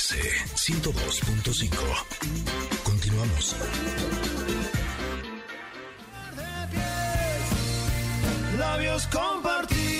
MBS 102.5. Continuamos. Labios compartidos,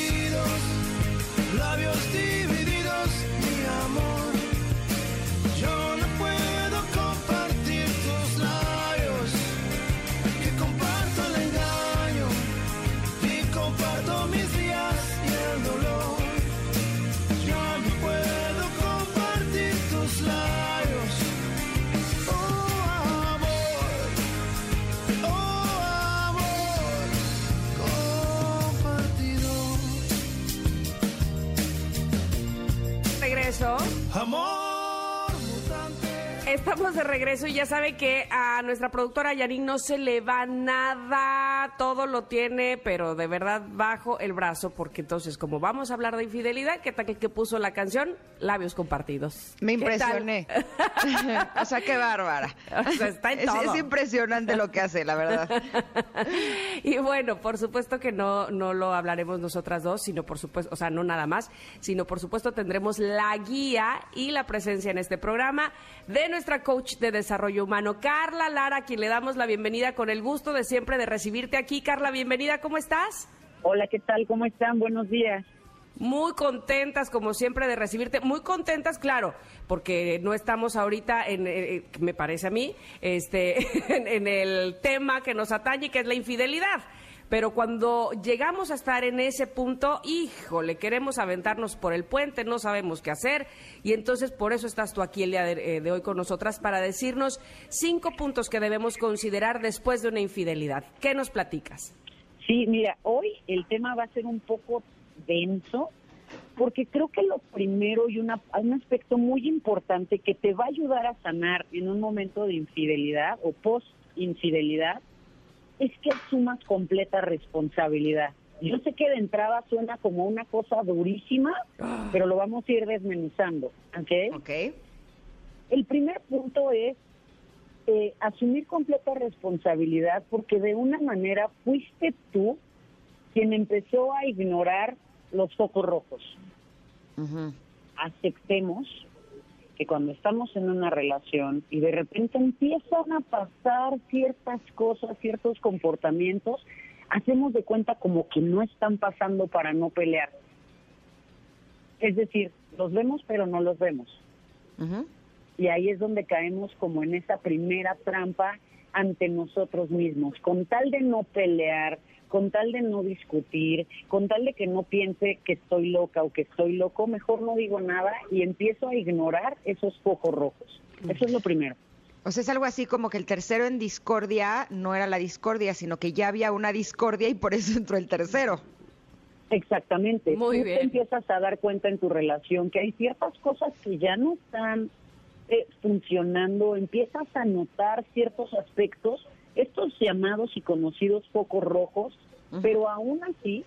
regreso. Amor mutante. Estamos de regreso y ya sabe que a nuestra productora Yarin no se le va nada, todo lo tiene, pero de verdad bajo el brazo, porque entonces como vamos a hablar de infidelidad, ¿qué tal que puso la canción? Labios compartidos. Me impresioné. o sea, qué bárbara. O sea, está en es, todo. es impresionante lo que hace, la verdad. y bueno, por supuesto que no, no lo hablaremos nosotras dos, sino por supuesto, o sea, no nada más, sino por supuesto tendremos la guía y la presencia en este programa de nuestra coach de desarrollo humano, Carla Lara, a quien le damos la bienvenida con el gusto de siempre de recibirte aquí. Carla, bienvenida, ¿cómo estás? Hola, ¿qué tal? ¿Cómo están? Buenos días. Muy contentas, como siempre, de recibirte. Muy contentas, claro, porque no estamos ahorita en, eh, me parece a mí, este, en, en el tema que nos atañe, que es la infidelidad. Pero cuando llegamos a estar en ese punto, híjole, queremos aventarnos por el puente, no sabemos qué hacer. Y entonces por eso estás tú aquí el día de, eh, de hoy con nosotras para decirnos cinco puntos que debemos considerar después de una infidelidad. ¿Qué nos platicas? Sí, mira, hoy el tema va a ser un poco denso porque creo que lo primero y una, un aspecto muy importante que te va a ayudar a sanar en un momento de infidelidad o post-infidelidad es que asumas completa responsabilidad. Yo sé que de entrada suena como una cosa durísima, pero lo vamos a ir desmenuzando, ¿ok? Ok. El primer punto es eh, asumir completa responsabilidad porque de una manera fuiste tú quien empezó a ignorar los focos rojos. Aceptemos que cuando estamos en una relación y de repente empiezan a pasar ciertas cosas, ciertos comportamientos, hacemos de cuenta como que no están pasando para no pelear. Es decir, los vemos pero no los vemos. Y ahí es donde caemos como en esa primera trampa ante nosotros mismos. Con tal de no pelear, con tal de no discutir, con tal de que no piense que estoy loca o que estoy loco, mejor no digo nada y empiezo a ignorar esos focos rojos. Eso es lo primero. O sea, es algo así como que el tercero en discordia no era la discordia, sino que ya había una discordia y por eso entró el tercero. Exactamente. Muy Tú bien. te empiezas a dar cuenta en tu relación que hay ciertas cosas que ya no están eh, funcionando, empiezas a notar ciertos aspectos, estos llamados y conocidos focos rojos, pero aún así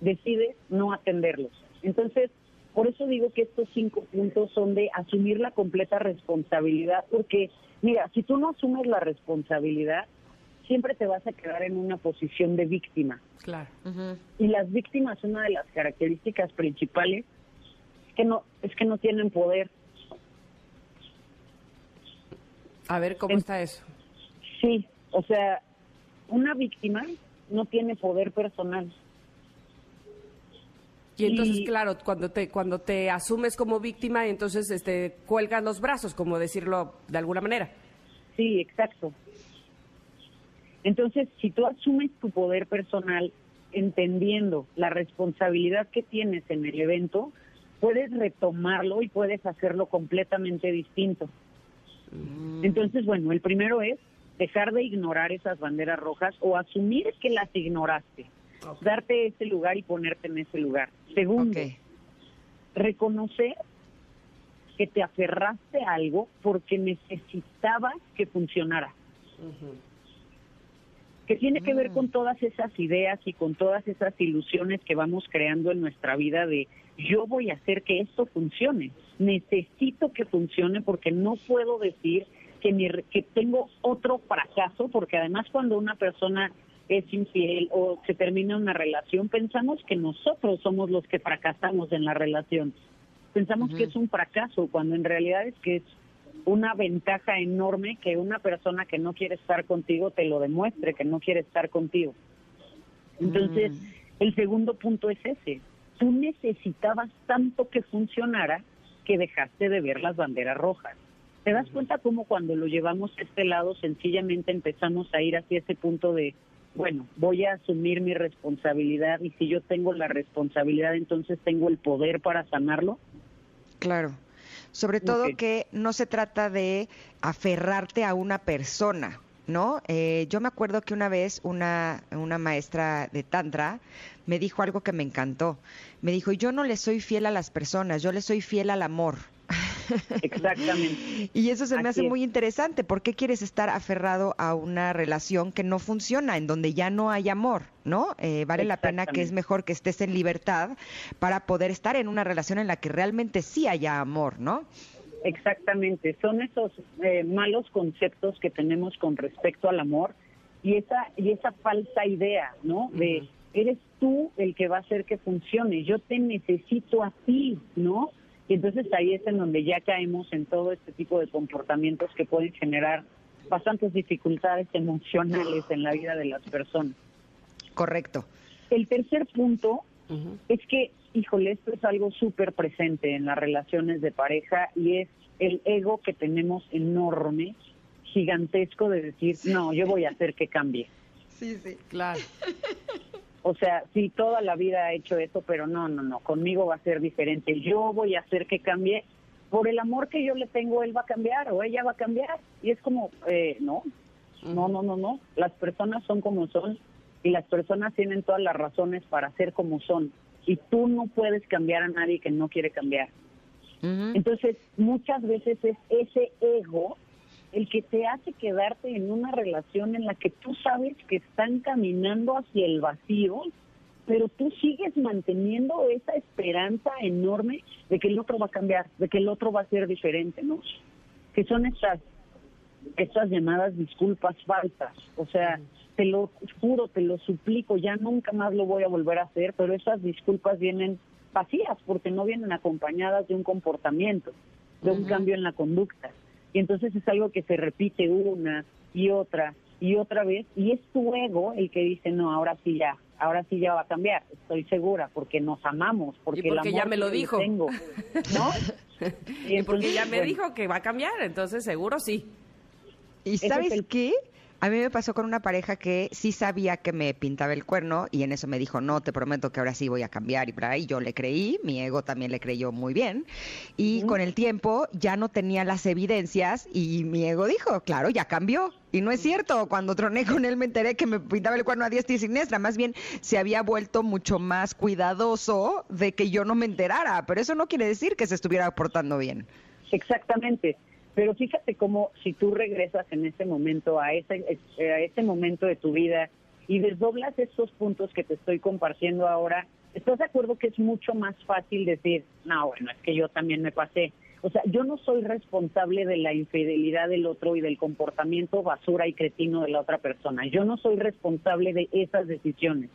decides no atenderlos. Entonces, por eso digo que estos cinco puntos son de asumir la completa responsabilidad, porque mira, si tú no asumes la responsabilidad, siempre te vas a quedar en una posición de víctima. Claro. Y las víctimas, una de las características principales es que no, es que no tienen poder. A ver cómo En- está eso. Sí, o sea, una víctima no tiene poder personal. Y entonces, Y- claro, cuando te cuando te asumes como víctima, entonces este cuelgas los brazos, como decirlo de alguna manera. Sí, exacto. Entonces, si tú asumes tu poder personal entendiendo la responsabilidad que tienes en el evento, puedes retomarlo y puedes hacerlo completamente distinto. Entonces, bueno, el primero es dejar de ignorar esas banderas rojas o asumir que las ignoraste. Darte ese lugar y ponerte en ese lugar. Segundo, Ok. reconocer que te aferraste a algo porque necesitabas que funcionara. Que tiene que ver con todas esas ideas y con todas esas ilusiones que vamos creando en nuestra vida de yo voy a hacer que esto funcione. Necesito que funcione porque no puedo decir que, mi que tengo otro fracaso, porque además cuando una persona es infiel o se termina una relación, pensamos que nosotros somos los que fracasamos en la relación. Pensamos que es un fracaso, cuando en realidad es que es una ventaja enorme que una persona que no quiere estar contigo te lo demuestre, que no quiere estar contigo. Entonces, el segundo punto es ese. Tú necesitabas tanto que funcionara que dejaste de ver las banderas rojas. ¿Te das cuenta cómo cuando lo llevamos a este lado sencillamente empezamos a ir hacia ese punto de, bueno, voy a asumir mi responsabilidad y si yo tengo la responsabilidad entonces tengo el poder para sanarlo? Claro. Sobre todo que no se trata de aferrarte a una persona, ¿no? Eh, yo me acuerdo que una vez una, una maestra de Tantra me dijo algo que me encantó. Me dijo, yo no le soy fiel a las personas, yo le soy fiel al amor. Exactamente. Y eso se me Así hace es. muy interesante. ¿Por qué quieres estar aferrado a una relación que no funciona, en donde ya no hay amor? ¿No? Eh, vale la pena que es mejor que estés en libertad para poder estar en una relación en la que realmente sí haya amor, ¿no? Exactamente, son esos eh, malos conceptos que tenemos con respecto al amor y esa y esa falsa idea, ¿no? De eres tú el que va a hacer que funcione, yo te necesito a ti, ¿no? Y entonces ahí es en donde ya caemos en todo este tipo de comportamientos que pueden generar bastantes dificultades emocionales en la vida de las personas. Correcto. El tercer punto es que, híjole, esto es algo súper presente en las relaciones de pareja y es el ego que tenemos enorme, gigantesco de decir, no, yo voy a hacer que cambie. Sí, sí. Claro. O sea, sí, toda la vida ha hecho eso, pero no, no, no, conmigo va a ser diferente. Yo voy a hacer que cambie. Por el amor que yo le tengo, él va a cambiar o ella va a cambiar. Y es como, eh, no, no, no, no, no. Las personas son como son y las personas tienen todas las razones para ser como son. Y tú no puedes cambiar a nadie que no quiere cambiar. Entonces, muchas veces es ese ego el que te hace quedarte en una relación en la que tú sabes que están caminando hacia el vacío, pero tú sigues manteniendo esa esperanza enorme de que el otro va a cambiar, de que el otro va a ser diferente, ¿no? Que son estas estas llamadas disculpas falsas. O sea, te lo juro, te lo suplico, ya nunca más lo voy a volver a hacer, pero esas disculpas vienen vacías porque no vienen acompañadas de un comportamiento, de un cambio en la conducta. Y entonces es algo que se repite una y otra y otra vez y es tu ego el que dice, no, ahora sí ya, ahora sí ya va a cambiar, estoy segura, porque nos amamos, porque, Y porque el ya me lo dijo. tengo, ¿no? Y porque ya me bueno, dijo que va a cambiar, entonces seguro sí. ¿Y Ese sabes el- qué? A mí me pasó con una pareja que sí sabía que me pintaba el cuerno y en eso me dijo, no, te prometo que ahora sí voy a cambiar y por ahí yo le creí, mi ego también le creyó muy bien y con el tiempo ya no tenía las evidencias y mi ego dijo, claro, ya cambió. Y no es cierto, cuando troné con él me enteré que me pintaba el cuerno a diestra y siniestra, más bien se había vuelto mucho más cuidadoso de que yo no me enterara, pero eso no quiere decir que se estuviera portando bien. Exactamente. Pero fíjate cómo si tú regresas en ese momento a ese, eh, a ese momento de tu vida y desdoblas estos puntos que te estoy compartiendo ahora, ¿estás de acuerdo que es mucho más fácil decir, no, bueno, es que yo también me pasé? O sea, yo no soy responsable de la infidelidad del otro y del comportamiento basura y cretino de la otra persona. Yo no soy responsable de esas decisiones,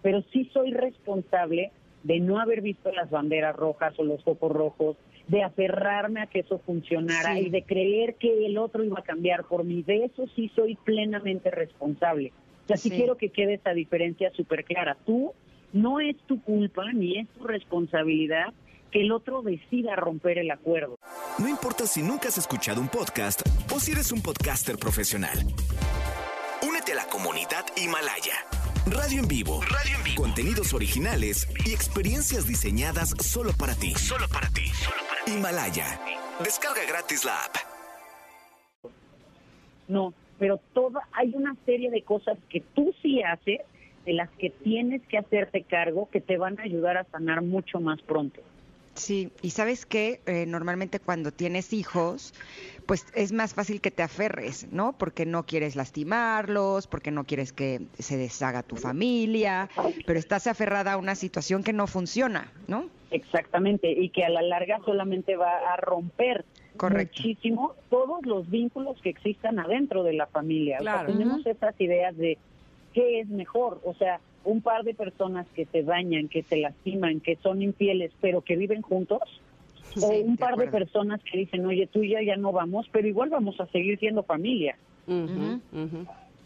pero sí soy responsable de no haber visto las banderas rojas o los focos rojos, de aferrarme a que eso funcionara Sí. y de creer que el otro iba a cambiar por mí. De eso sí soy plenamente responsable. O sea, sí, Sí. quiero que quede esa diferencia súper clara. Tú no es tu culpa ni es tu responsabilidad que el otro decida romper el acuerdo. No importa si nunca has escuchado un podcast o si eres un podcaster profesional. Únete a la comunidad Himalaya. Radio en vivo. Radio en vivo. Contenidos originales y experiencias diseñadas solo para ti. Solo para ti. Himalaya. Descarga gratis la app. No, pero toda hay una serie de cosas que tú sí haces, de las que tienes que hacerte cargo, que te van a ayudar a sanar mucho más pronto. Sí, y sabes que normalmente cuando tienes hijos, pues es más fácil que te aferres, ¿no? Porque no quieres lastimarlos, porque no quieres que se deshaga tu familia, pero estás aferrada a una situación que no funciona, ¿no? Exactamente, y que a la larga solamente va a romper Correcto. muchísimo todos los vínculos que existan adentro de la familia. O sea, Claro. tenemos esas ideas de qué es mejor, o sea, un par de personas que se dañan, que se lastiman, que son infieles, pero que viven juntos, o un de par de personas que dicen, oye, tú y yo ya no vamos, pero igual vamos a seguir siendo familia.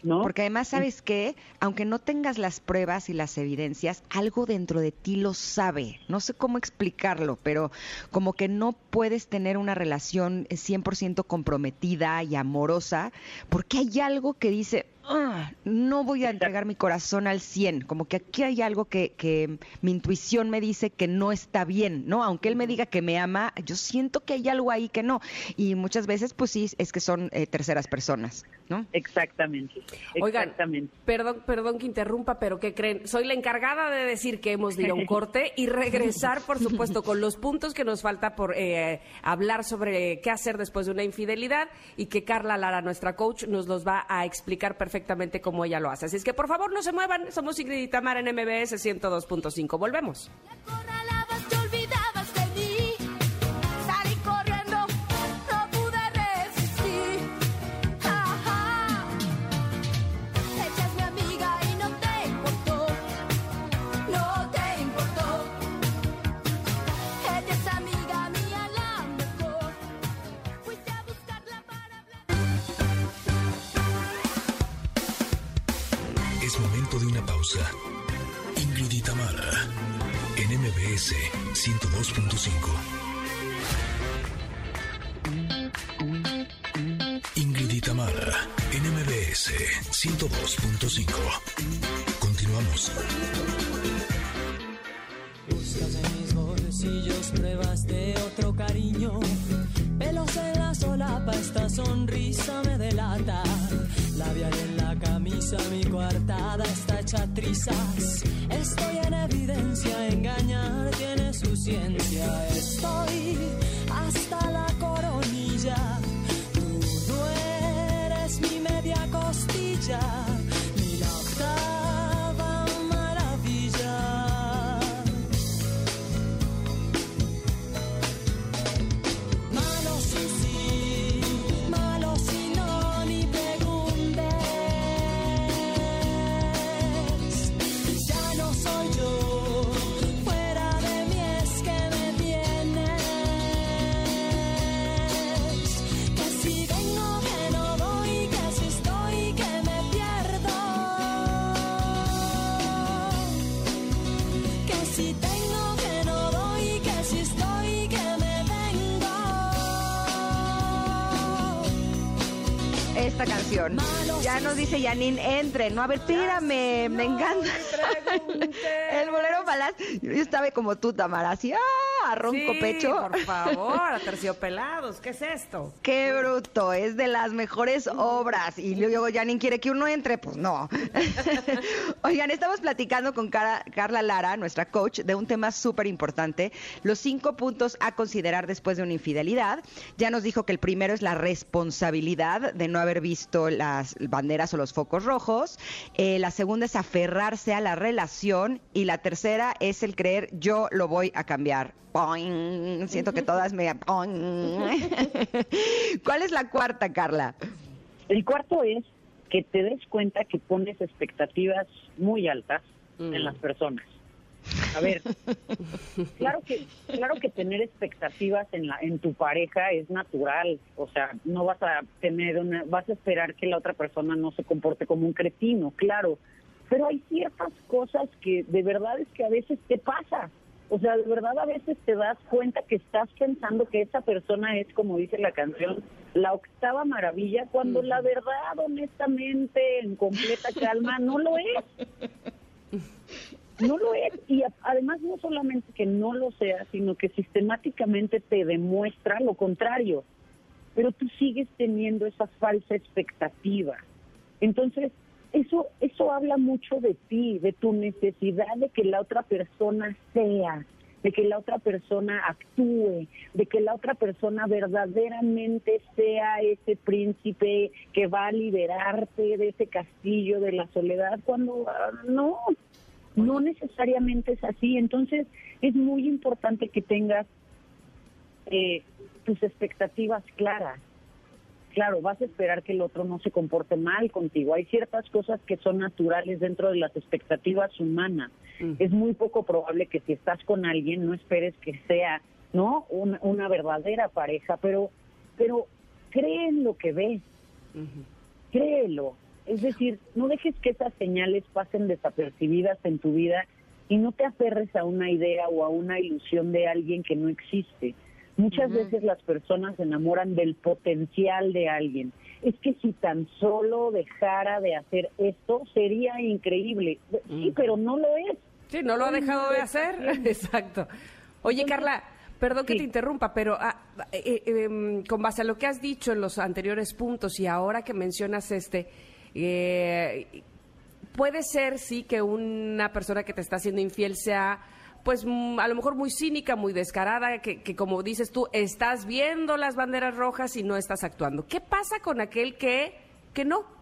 ¿no? Porque además, ¿sabes qué? Aunque no tengas las pruebas y las evidencias, algo dentro de ti lo sabe. No sé cómo explicarlo, pero como que no puedes tener una relación 100% comprometida y amorosa, porque hay algo que dice, "Ah, no voy a entregar mi corazón al 100. Como que aquí hay algo que, que mi intuición me dice que no está bien, ¿no? Aunque él me diga que me ama, yo siento que hay algo ahí que no. Y muchas veces, pues sí, es que son eh, terceras personas, ¿no? Exactamente, Oigan, exactamente. perdón, perdón que interrumpa, pero ¿qué creen? Soy la encargada de decir que hemos de ir a un corte y regresar, por supuesto, con los puntos que nos falta por eh, hablar sobre qué hacer después de una infidelidad y que Carla Lara, nuestra coach, nos los va a explicar perfectamente cómo ella lo hace. Así es que, por favor, no se muevan. Somos Ingrid y Tamar en MBS 102.5. Volvemos. Pausa. Ingrid en MBS 102.5. Ingrid y Tamara, en MBS 102.5. Continuamos. Camisa, mi coartada está hecha. Estoy en evidencia, engañar tiene su ciencia. Estoy hasta la coronilla. Tú no eres mi media costilla, Esta canción. Ya nos dice Janine, entre, ¿no? A ver, espérame, me encanta. El bolero balas. Yo estaba como tú, Tamara, así, ¡ah! Ronco Sí, pecho. Por favor, aterciopelados. ¿Qué es esto? Qué bruto, es de las mejores obras. Y luego Janine quiere que uno entre, pues no. Oigan, estamos platicando con Cara- Carla Lara, nuestra coach, de un tema súper importante, los cinco puntos a considerar después de una infidelidad. Ya nos dijo que el primero es la responsabilidad de no haber visto las banderas o los focos rojos. Eh, la segunda es aferrarse a la relación. Y la tercera es el creer yo lo voy a cambiar. Siento que todas me... ¿Cuál es la cuarta, Carla? El cuarto es que te des cuenta que pones expectativas muy altas Mm. en las personas. A ver, claro que claro que tener expectativas en la en tu pareja es natural, o sea, no vas a tener una vas a esperar que la otra persona no se comporte como un cretino, claro, pero hay ciertas cosas que de verdad es que a veces te pasa. O sea, de verdad a veces te das cuenta que estás pensando que esa persona es, como dice la canción, la octava maravilla, cuando la verdad, honestamente, en completa calma, no lo es. No lo es. Y además no solamente que no lo sea, sino que sistemáticamente te demuestra lo contrario. Pero tú sigues teniendo esa falsa expectativa. Entonces, eso, eso habla mucho de ti, de tu necesidad de que la otra persona sea, de que la otra persona actúe, de que la otra persona verdaderamente sea ese príncipe que va a liberarte de ese castillo de la soledad, cuando ah, no, no necesariamente es así. Entonces, es muy importante que tengas eh, tus expectativas claras. Claro, vas a esperar que el otro no se comporte mal contigo. Hay ciertas cosas que son naturales dentro de las expectativas humanas. Es muy poco probable que si estás con alguien no esperes que sea ¿no? Una, una verdadera pareja, pero, pero cree en lo que ves, créelo. Es decir, no dejes que esas señales pasen desapercibidas en tu vida y no te aferres a una idea o a una ilusión de alguien que no existe. Muchas veces las personas se enamoran del potencial de alguien. Es que si tan solo dejara de hacer esto, sería increíble. Sí, pero no lo es. Sí, no lo ha dejado de hacer. Exacto. Oye, Carla, perdón que Sí. te interrumpa, pero ah, eh, eh, em, con base a lo que has dicho en los anteriores puntos y ahora que mencionas este, eh, puede ser, sí, que una persona que te está haciendo infiel sea, pues mm, a lo mejor muy cínica, muy descarada, que, que como dices tú, estás viendo las banderas rojas y no estás actuando. ¿Qué pasa con aquel que, que no?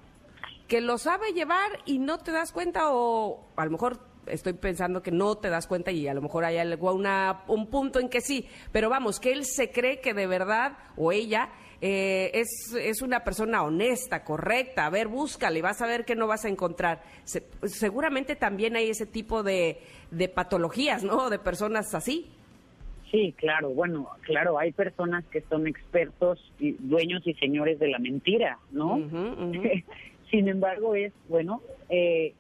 que lo sabe llevar y no te das cuenta o a lo mejor estoy pensando que no te das cuenta y a lo mejor hay algo, una, un punto en que sí, pero vamos, que él se cree que de verdad o ella eh, es, es una persona honesta, correcta, a ver, búscale, vas a ver que no vas a encontrar. Se- seguramente también hay ese tipo de, de patologías, ¿no? De personas así. Sí, claro, bueno, claro, hay personas que son expertos y dueños y señores de la mentira, ¿no? Sin embargo, es, bueno, eh,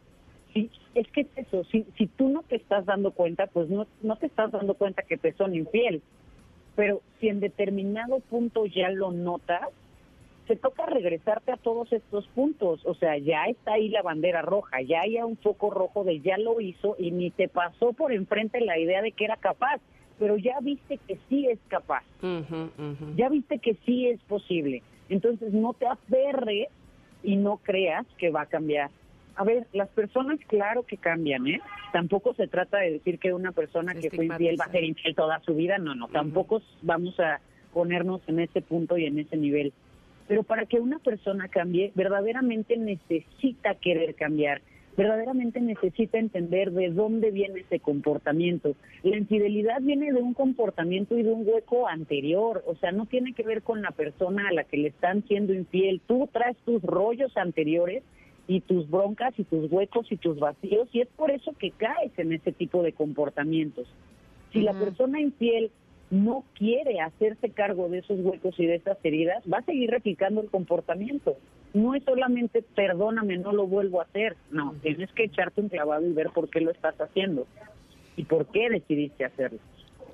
sí, es que es eso, si, si tú no te estás dando cuenta, pues no, no te estás dando cuenta que te son infiel, pero si en determinado punto ya lo notas, te toca regresarte a todos estos puntos, o sea, ya está ahí la bandera roja, ya hay un foco rojo de ya lo hizo y ni te pasó por enfrente la idea de que era capaz, pero ya viste que sí es capaz ya viste que sí es posible. Entonces no te aferres y no creas que va a cambiar. A ver, las personas claro que cambian, ¿eh? Tampoco se trata de decir que una persona que fue infiel va a ser infiel toda su vida, no, no, tampoco vamos a ponernos en ese punto y en ese nivel. Pero para que una persona cambie, verdaderamente necesita querer cambiar, verdaderamente necesita entender de dónde viene ese comportamiento. La infidelidad viene de un comportamiento y de un hueco anterior, o sea, no tiene que ver con la persona a la que le están siendo infiel. Tú traes tus rollos anteriores y tus broncas y tus huecos y tus vacíos y es por eso que caes en ese tipo de comportamientos. Si la persona infiel no quiere hacerse cargo de esos huecos y de esas heridas, va a seguir replicando el comportamiento. No es solamente perdóname, no lo vuelvo a hacer. No, tienes que echarte un clavado y ver por qué lo estás haciendo y por qué decidiste hacerlo.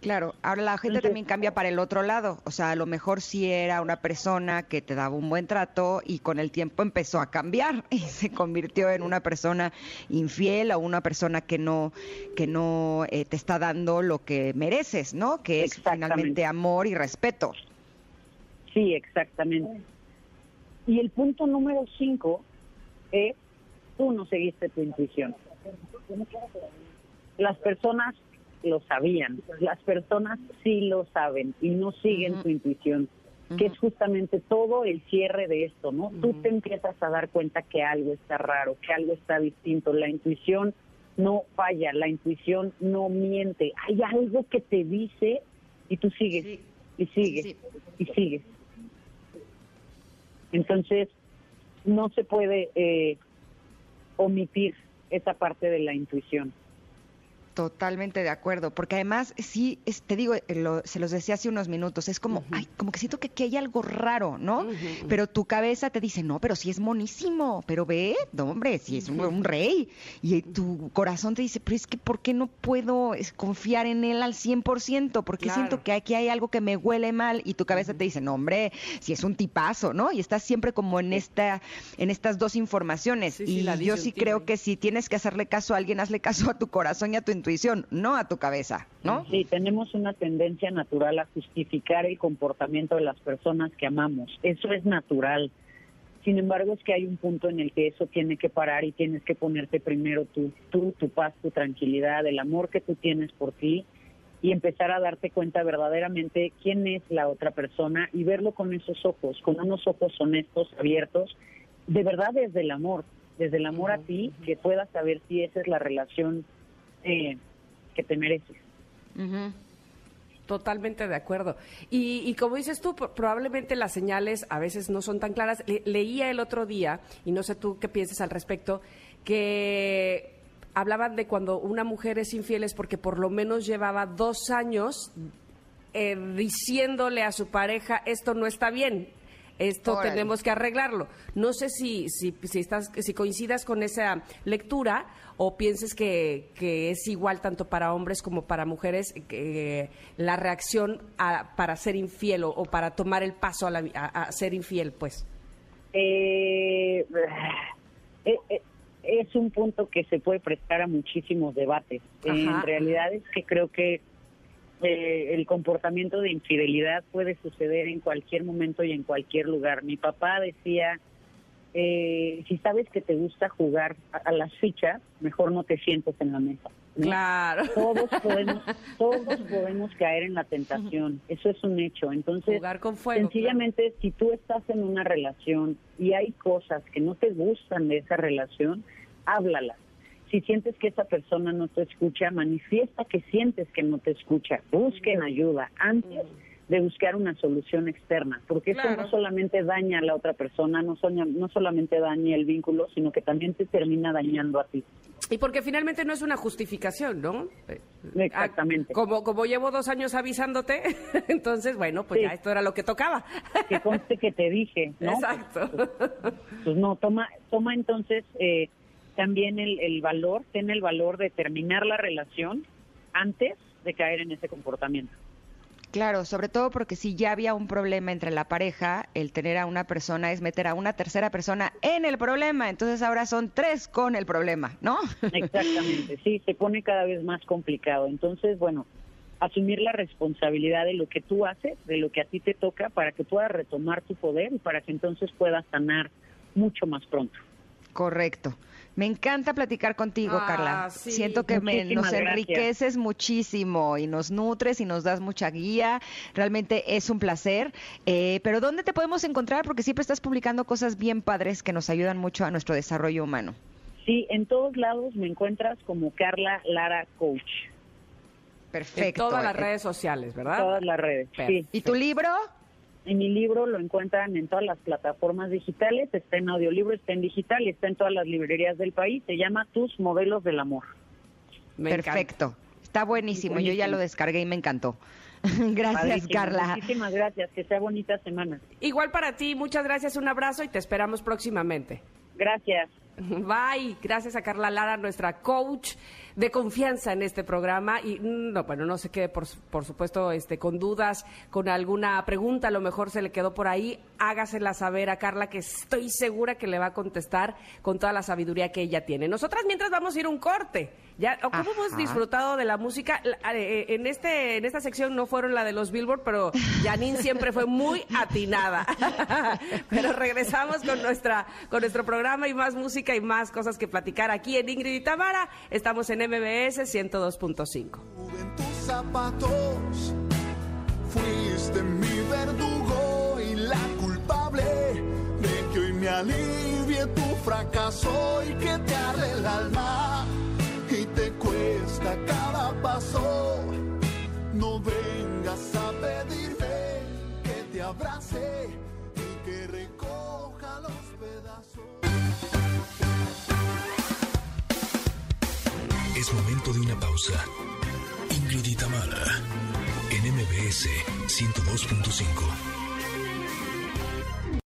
Claro, ahora la gente Entonces- también cambia para el otro lado. O sea, a lo mejor sí era una persona que te daba un buen trato y con el tiempo empezó a cambiar y se convirtió en una persona infiel o una persona que no que no eh, te está dando lo que mereces, ¿no? Que es finalmente amor y respeto. Sí, exactamente. Y el punto número cinco es, tú no seguiste tu intuición. Las personas lo sabían, las personas sí lo saben y no siguen su intuición, que es justamente todo el cierre de esto, ¿no? Tú te empiezas a dar cuenta que algo está raro, que algo está distinto, la intuición no falla, la intuición no miente, hay algo que te dice y tú sigues y sigues Sí. y sigues. Entonces, no se puede eh, omitir esa parte de la intuición. Totalmente de acuerdo, porque además sí, es- te digo, eh, lo- se los decía hace unos minutos, es como, ay, como que siento que aquí hay algo raro, ¿no? Pero tu cabeza te dice, no, pero sí es monísimo, pero ve, no, hombre, sí es un, un rey. Y tu corazón te dice, pero es que ¿por qué no puedo confiar en él al 100%? Porque Claro. siento que aquí hay algo que me huele mal y tu cabeza te dice, no, hombre, si es un tipazo, ¿no? Y estás siempre como en esta, en estas dos informaciones. Sí, sí, y la yo sí creo que si tienes que hacerle caso a alguien, hazle caso a tu corazón y a tu intuición, no a tu cabeza, ¿no? Sí, tenemos una tendencia natural a justificar el comportamiento de las personas que amamos. Eso es natural. Sin embargo, es que hay un punto en el que eso tiene que parar y tienes que ponerte primero tú, tú, tu paz, tu tranquilidad, el amor que tú tienes por ti y empezar a darte cuenta verdaderamente quién es la otra persona y verlo con esos ojos, con unos ojos honestos, abiertos, de verdad desde el amor, desde el amor a ti, que puedas saber si esa es la relación eh, que te mereces. Ujú. Totalmente de acuerdo. Y, como dices tú, pro- probablemente las señales a veces no son tan claras. Le- leía el otro día, y no sé tú qué piensas al respecto, que hablaban de cuando una mujer es infiel es porque por lo menos llevaba dos años eh, diciéndole a su pareja, esto no está bien, esto Órale. tenemos que arreglarlo. No sé si, si, si, estás, si coincidas con esa lectura o pienses que, que es igual tanto para hombres como para mujeres que la reacción a- para ser infiel o, o para tomar el paso a, la- a- a ser infiel, pues. Eh, eh, eh, es un punto que se puede prestar a muchísimos debates. Eh, Ajá. en realidad es que creo que eh, el comportamiento de infidelidad puede suceder en cualquier momento y en cualquier lugar. Mi papá decía, eh, si sabes que te gusta jugar a, a las fichas, mejor no te sientes en la mesa. ¿no? Claro. Todos podemos, todos podemos caer en la tentación, eso es un hecho. Entonces, Jugar con fuego, sencillamente, si tú estás en una relación y hay cosas que no te gustan de esa relación, háblalas. Si sientes que esa persona no te escucha, manifiesta que sientes que no te escucha. Busquen ayuda antes de buscar una solución externa, porque eso Claro. no solamente daña a la otra persona, no, soña- no solamente daña el vínculo, sino que también te termina dañando a ti. Y porque finalmente no es una justificación, ¿no? Eh, Exactamente. ah, Como, como llevo dos años avisándote, entonces, bueno, pues Sí. ya esto era lo que tocaba. que conste que te dije, ¿no? Exacto. Pues no, toma, toma entonces eh, también el, el valor, ten el valor de terminar la relación antes de caer en ese comportamiento. Claro, sobre todo porque si ya había un problema entre la pareja, el tener a una persona es meter a una tercera persona en el problema. Entonces ahora son tres con el problema, ¿no? Exactamente, sí, se pone cada vez más complicado. Entonces, bueno, asumir la responsabilidad de lo que tú haces, de lo que a ti te toca, para que puedas retomar tu poder y para que entonces puedas sanar mucho más pronto. Correcto. Me encanta platicar contigo, Ah, Carla. sí. Siento que me, nos gracias. enriqueces muchísimo y nos nutres y nos das mucha guía. Realmente es un placer. Eh, pero ¿dónde te podemos encontrar? Porque siempre estás publicando cosas bien padres que nos ayudan mucho a nuestro desarrollo humano. Sí, en todos lados me encuentras como Carla Lara Coach, Perfecto. En todas las Eh, redes sociales, ¿verdad? todas las redes. Sí. ¿Y tu libro? Y mi libro lo encuentran en todas las plataformas digitales, está en audiolibro, está en digital y está en todas las librerías del país. Se llama Tus Modelos del Amor. Me encanta. Perfecto. Está buenísimo. Yo ya lo descargué y me encantó. Gracias, Padrísimo. Carla. Muchísimas gracias. Que sea bonita semana. Igual para ti, muchas gracias, un abrazo y te esperamos próximamente. Gracias. Bye. Gracias a Carla Lara, nuestra coach de confianza en este programa. Y mm, no, bueno, no se quede, por, por supuesto, este, con dudas, con alguna pregunta, a lo mejor se le quedó por ahí. Hágasela saber a Carla, que estoy segura que le va a contestar con toda la sabiduría que ella tiene. Nosotras, mientras vamos a ir un corte. Ya, ¿cómo hemos disfrutado de la música? La- eh, En, este, en esta sección no fueron la de los Billboard, pero Janine siempre fue muy atinada. pero regresamos con, nuestra, con nuestro programa y más música y más cosas que platicar aquí en Ingrid y Tamara. Estamos en MBS 102.5. en tus zapatos. Fuiste mi verdugo y la culpable de que hoy me alivie tu fracaso y que te arde el alma y te cuesta cada paso. No vengas a pedirme que te abrace Es momento de una pausa. Ingrid y Tamara, en MBS 102.5.